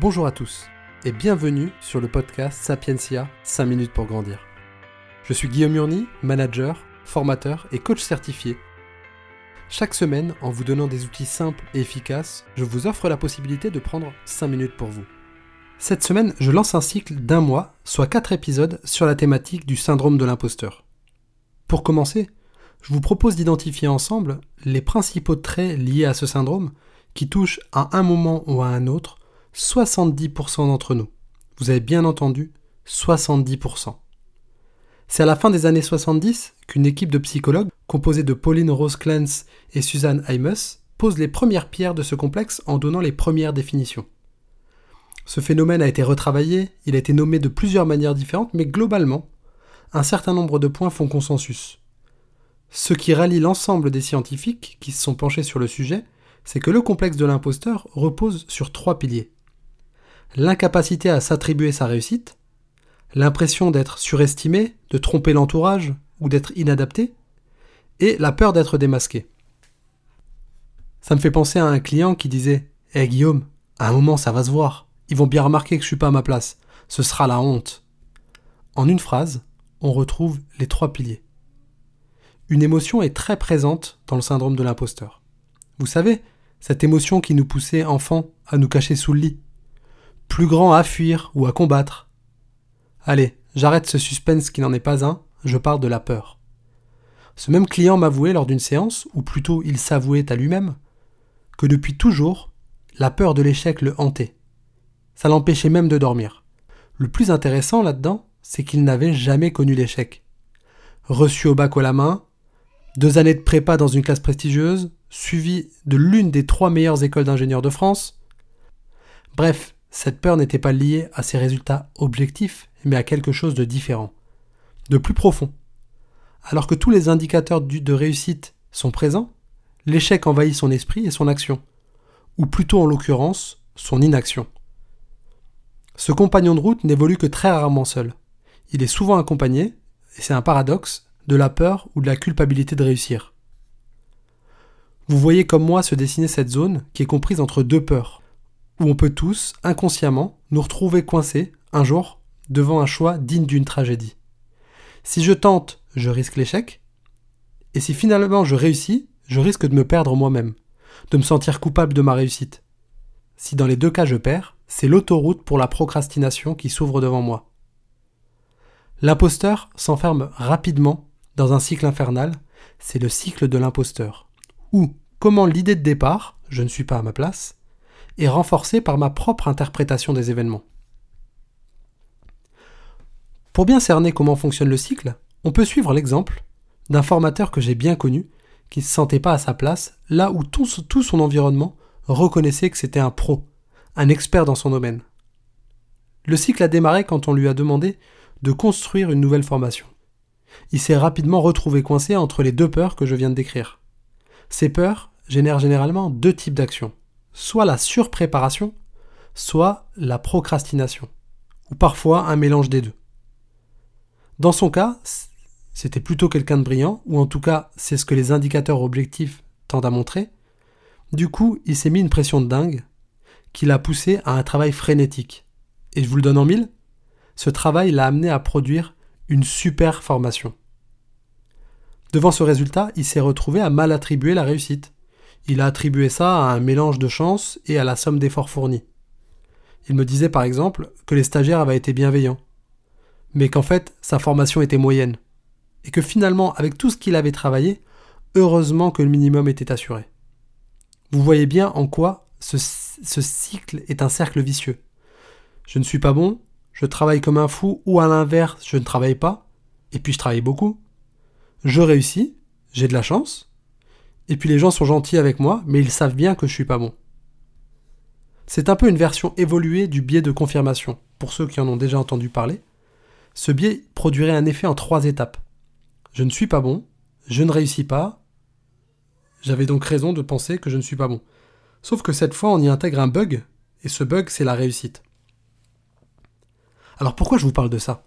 Bonjour à tous et bienvenue sur le podcast Sapientia 5 minutes pour grandir. Je suis Guillaume Murny, manager, formateur et coach certifié. Chaque semaine, en vous donnant des outils simples et efficaces, je vous offre la possibilité de prendre 5 minutes pour vous. Cette semaine, je lance un cycle d'un mois, soit 4 épisodes, sur la thématique du syndrome de l'imposteur. Pour commencer, je vous propose d'identifier ensemble les principaux traits liés à ce syndrome qui touchent à un moment ou à un autre 70% d'entre nous. Vous avez bien entendu, 70%. C'est à la fin des années 70 qu'une équipe de psychologues, composée de Pauline Rose Clance et Suzanne Hymes, pose les premières pierres de ce complexe en donnant les premières définitions. Ce phénomène a été retravaillé, il a été nommé de plusieurs manières différentes, mais globalement, un certain nombre de points font consensus. Ce qui rallie l'ensemble des scientifiques qui se sont penchés sur le sujet, c'est que le complexe de l'imposteur repose sur trois piliers l'incapacité à s'attribuer sa réussite, l'impression d'être surestimé, de tromper l'entourage ou d'être inadapté, et la peur d'être démasqué. Ça me fait penser à un client qui disait Eh Guillaume, à un moment ça va se voir, ils vont bien remarquer que je suis pas à ma place, ce sera la honte. En une phrase, on retrouve les trois piliers. Une émotion est très présente dans le syndrome de l'imposteur. Vous savez, cette émotion qui nous poussait enfant à nous cacher sous le lit, plus grand à fuir ou à combattre. Allez, j'arrête ce suspense qui n'en est pas un, je parle de la peur. Ce même client m'avouait lors d'une séance, ou plutôt il s'avouait à lui-même, que depuis toujours, la peur de l'échec le hantait. Ça l'empêchait même de dormir. Le plus intéressant là-dedans, c'est qu'il n'avait jamais connu l'échec. Reçu au bac à la main, deux années de prépa dans une classe prestigieuse, suivi de l'une des trois meilleures écoles d'ingénieurs de France. Bref, cette peur n'était pas liée à ses résultats objectifs, mais à quelque chose de différent, de plus profond. Alors que tous les indicateurs de réussite sont présents, l'échec envahit son esprit et son action, ou plutôt en l'occurrence son inaction. Ce compagnon de route n'évolue que très rarement seul. Il est souvent accompagné, et c'est un paradoxe, de la peur ou de la culpabilité de réussir. Vous voyez comme moi se dessiner cette zone qui est comprise entre deux peurs, où on peut tous, inconsciemment, nous retrouver coincés, un jour, devant un choix digne d'une tragédie. Si je tente, je risque l'échec, et si finalement je réussis, je risque de me perdre moi-même, de me sentir coupable de ma réussite. Si dans les deux cas je perds, c'est l'autoroute pour la procrastination qui s'ouvre devant moi. L'imposteur s'enferme rapidement dans un cycle infernal, c'est le cycle de l'imposteur, où, comment l'idée de départ, je ne suis pas à ma place, et renforcée par ma propre interprétation des événements. Pour bien cerner comment fonctionne le cycle, on peut suivre l'exemple d'un formateur que j'ai bien connu, qui ne se sentait pas à sa place, là où tout, tout son environnement reconnaissait que c'était un pro, un expert dans son domaine. Le cycle a démarré quand on lui a demandé de construire une nouvelle formation. Il s'est rapidement retrouvé coincé entre les deux peurs que je viens de décrire. Ces peurs génèrent généralement deux types d'actions soit la surpréparation, soit la procrastination, ou parfois un mélange des deux. Dans son cas, c'était plutôt quelqu'un de brillant, ou en tout cas c'est ce que les indicateurs objectifs tendent à montrer. Du coup, il s'est mis une pression de dingue qui l'a poussé à un travail frénétique. Et je vous le donne en mille, ce travail l'a amené à produire une super formation. Devant ce résultat, il s'est retrouvé à mal attribuer la réussite. Il a attribué ça à un mélange de chance et à la somme d'efforts fournis. Il me disait par exemple que les stagiaires avaient été bienveillants, mais qu'en fait sa formation était moyenne, et que finalement avec tout ce qu'il avait travaillé, heureusement que le minimum était assuré. Vous voyez bien en quoi ce, ce cycle est un cercle vicieux. Je ne suis pas bon, je travaille comme un fou, ou à l'inverse, je ne travaille pas, et puis je travaille beaucoup. Je réussis, j'ai de la chance, et puis les gens sont gentils avec moi, mais ils savent bien que je suis pas bon. C'est un peu une version évoluée du biais de confirmation, pour ceux qui en ont déjà entendu parler. Ce biais produirait un effet en trois étapes. Je ne suis pas bon, je ne réussis pas, j'avais donc raison de penser que je ne suis pas bon. Sauf que cette fois on y intègre un bug, et ce bug c'est la réussite. Alors pourquoi je vous parle de ça?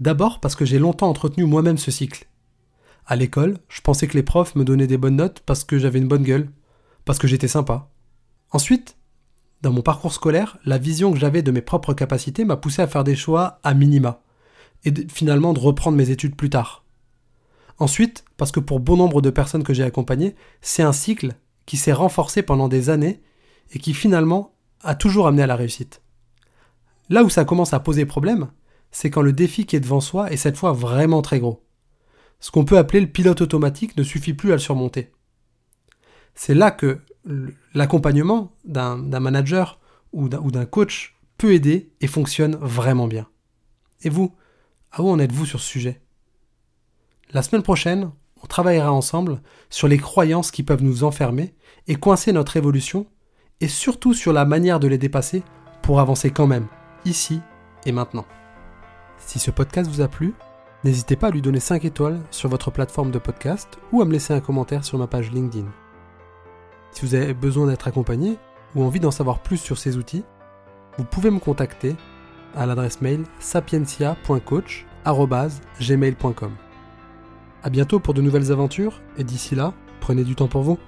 D'abord parce que j'ai longtemps entretenu moi-même ce cycle, à l'école, je pensais que les profs me donnaient des bonnes notes parce que j'avais une bonne gueule, parce que j'étais sympa. Ensuite, Dans mon parcours scolaire, la vision que j'avais de mes propres capacités m'a poussé à faire des choix à minima, et finalement de reprendre mes études plus tard. Ensuite, parce que pour bon nombre de personnes que j'ai accompagnées, c'est un cycle qui s'est renforcé pendant des années et qui finalement a toujours amené à la réussite. Là où ça commence à poser problème, c'est quand le défi qui est devant soi est cette fois vraiment très gros. Ce qu'on peut appeler le pilote automatique ne suffit plus à le surmonter. C'est là que l'accompagnement d'un manager ou d'un coach peut aider et fonctionne vraiment bien. Et vous, à où en êtes-vous sur ce sujet? La semaine prochaine, on travaillera ensemble sur les croyances qui peuvent nous enfermer et coincer notre évolution, et surtout sur la manière de les dépasser pour avancer quand même, ici et maintenant. Si ce podcast vous a plu, n'hésitez pas à lui donner 5 étoiles sur votre plateforme de podcast ou à me laisser un commentaire sur ma page LinkedIn. Si vous avez besoin d'être accompagné ou envie d'en savoir plus sur ces outils, vous pouvez me contacter à l'adresse mail sapientia.coach.gmail.com. A bientôt pour de nouvelles aventures et d'ici là, prenez du temps pour vous.